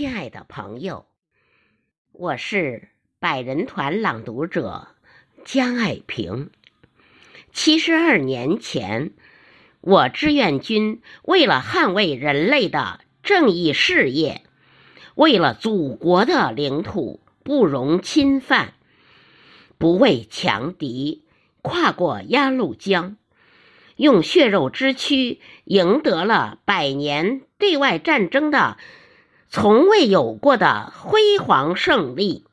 亲爱的朋友，我是百人团朗读者江爱萍。七十二年前，我志愿军为了捍卫人类的正义事业，为了祖国的领土不容侵犯，不畏强敌，跨过鸭绿江，用血肉之躯赢得了百年对外战争的。从未有过的辉煌胜利，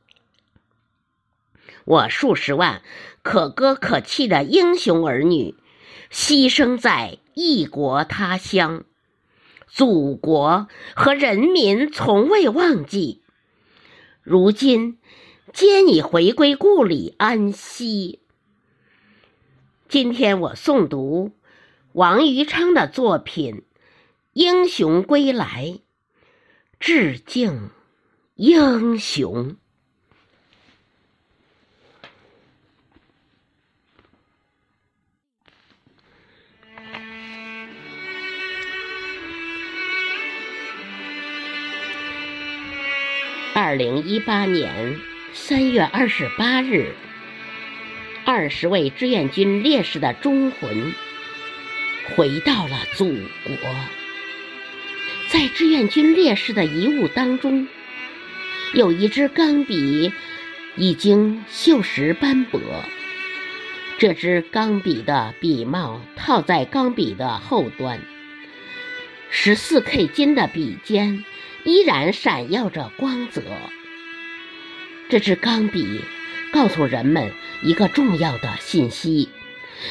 我数十万可歌可泣的英雄儿女牺牲在异国他乡，祖国和人民从未忘记。如今，皆已回归故里安息。今天我诵读王余昌的作品《英雄归来》。致敬英雄。二零一八年三月二十八日，二十位志愿军烈士的忠魂回到了祖国。在志愿军烈士的遗物当中，有一支钢笔，已经锈蚀斑驳。这支钢笔的笔帽套在钢笔的后端，十四 K 金的笔尖依然闪耀着光泽。这支钢笔告诉人们一个重要的信息：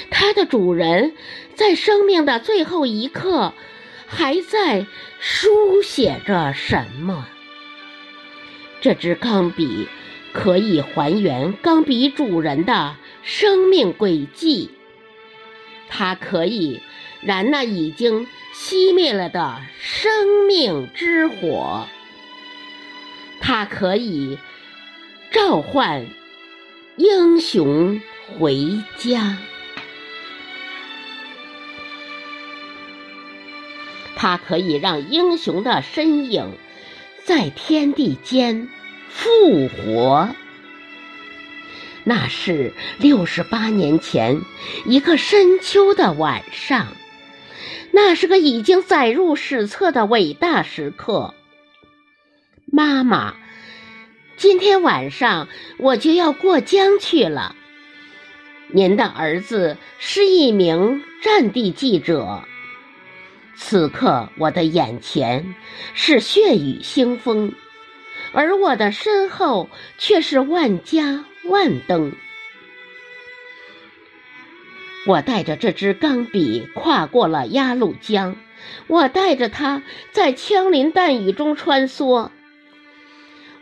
它的主人在生命的最后一刻。还在书写着什么？这支钢笔可以还原钢笔主人的生命轨迹，它可以燃那已经熄灭了的生命之火，它可以召唤英雄回家。它可以让英雄的身影在天地间复活。那是六十八年前一个深秋的晚上，那是个已经载入史册的伟大时刻。妈妈，今天晚上我就要过江去了。您的儿子是一名战地记者。此刻，我的眼前是血雨腥风，而我的身后却是万家万灯。我带着这支钢笔跨过了鸭绿江，我带着它在枪林弹雨中穿梭。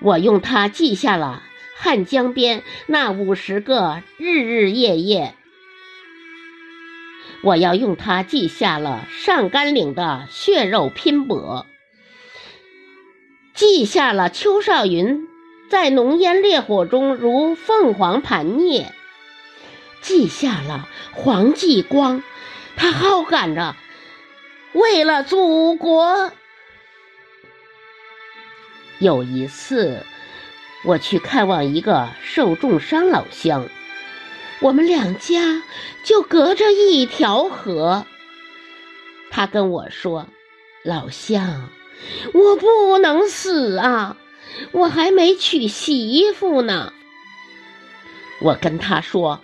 我用它记下了汉江边那五十个日日夜夜。我要用它记下了上甘岭的血肉拼搏，记下了邱少云在浓烟烈火中如凤凰盘涅，记下了黄继光，他号喊着为了祖国。有一次，我去看望一个受重伤老乡。我们两家就隔着一条河。他跟我说：“老乡，我不能死啊，我还没娶媳妇呢。”我跟他说：“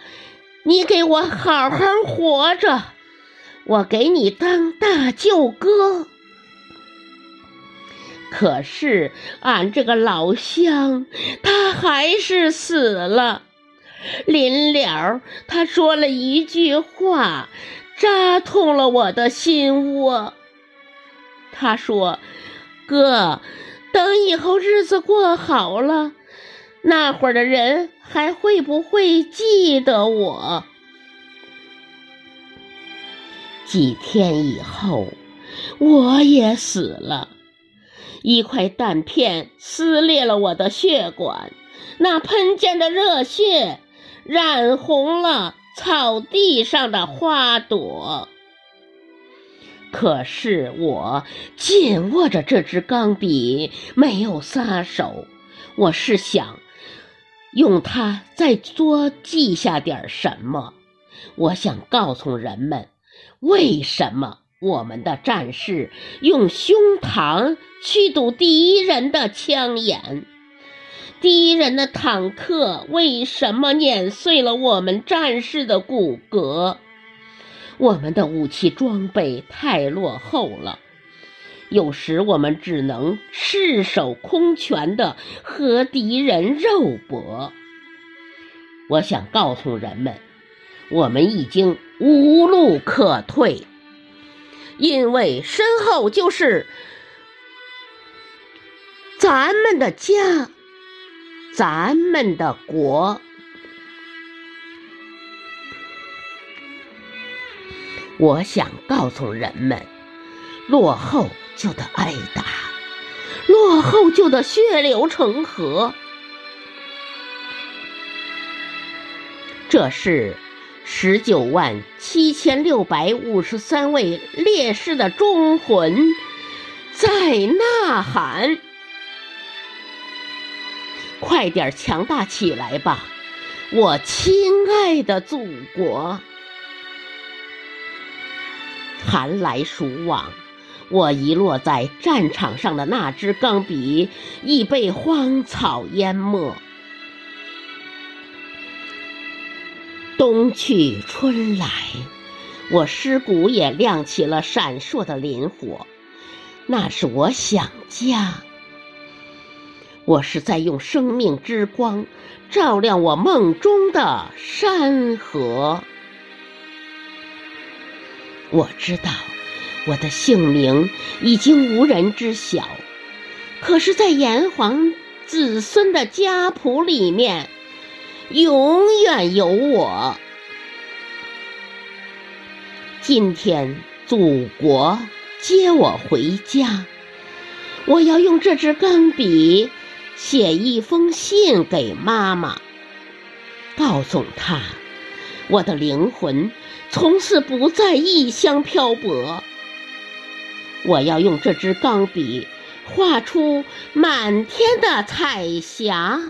你给我好好活着，我给你当大舅哥。”可是俺这个老乡，他还是死了。临了，他说了一句话，扎痛了我的心窝。他说：“哥，等以后日子过好了，那会儿的人还会不会记得我？”几天以后，我也死了，一块弹片撕裂了我的血管，那喷溅的热血。染红了草地上的花朵。可是我紧握着这支钢笔，没有撒手。我是想用它再多记下点什么。我想告诉人们，为什么我们的战士用胸膛去堵敌人的枪眼？敌人的坦克为什么碾碎了我们战士的骨骼？我们的武器装备太落后了，有时我们只能赤手空拳的和敌人肉搏。我想告诉人们，我们已经无路可退，因为身后就是咱们的家，咱们的国。我想告诉人们：落后就得挨打，落后就得血流成河。这是十九万七千六百五十三位烈士的忠魂在呐喊！快点强大起来吧，我亲爱的祖国！寒来暑往，我遗落在战场上的那支钢笔已被荒草淹没。冬去春来，我尸骨也亮起了闪烁的磷火。那是我想家。我是在用生命之光照亮我梦中的山河。我知道，我的姓名已经无人知晓，可是，在炎黄子孙的家谱里面，永远有我。今天，祖国接我回家，我要用这支钢笔写一封信给妈妈，告诉她，我的灵魂。从此不再异乡漂泊。我要用这支钢笔画出满天的彩霞，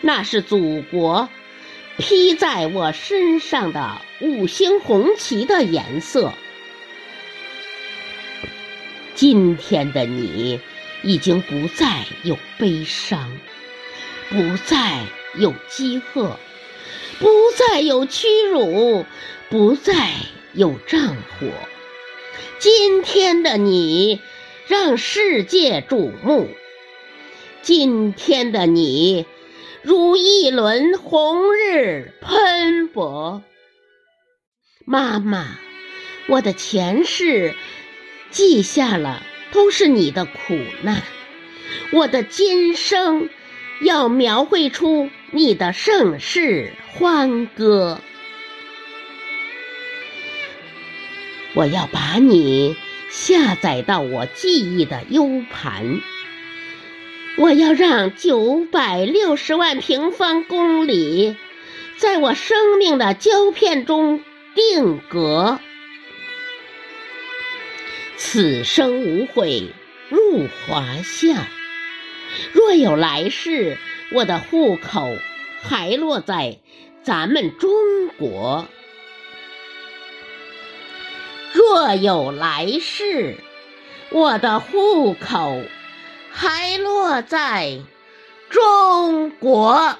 那是祖国披在我身上的五星红旗的颜色。今天的你已经不再有悲伤，不再有饥饿。不再有屈辱，不再有战火。今天的你让世界瞩目，今天的你如一轮红日喷薄。妈妈，我的前世记下了都是你的苦难，我的今生。要描绘出你的盛世欢歌，我要把你下载到我记忆的 U 盘，我要让九百六十万平方公里在我生命的胶片中定格，此生无悔入华夏。若有来世，我的户口还落在咱们中国；若有来世，我的户口还落在中国。